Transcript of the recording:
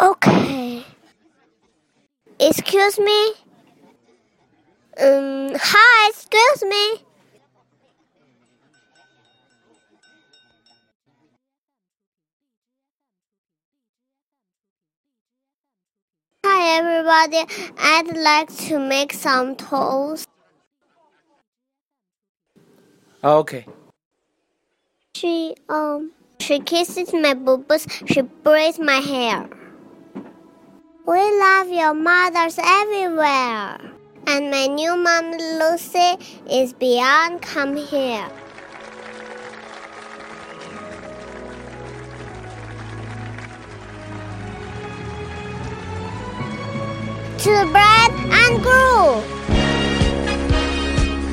Okay. Excuse me? Um, hi, excuse me. Hi everybody, I'd like to make some toast. Okay. She um she kisses my boobs, she braids my hair. We love your mothers everywhere. And my new mom Lucy is beyond come here. To bread and grow.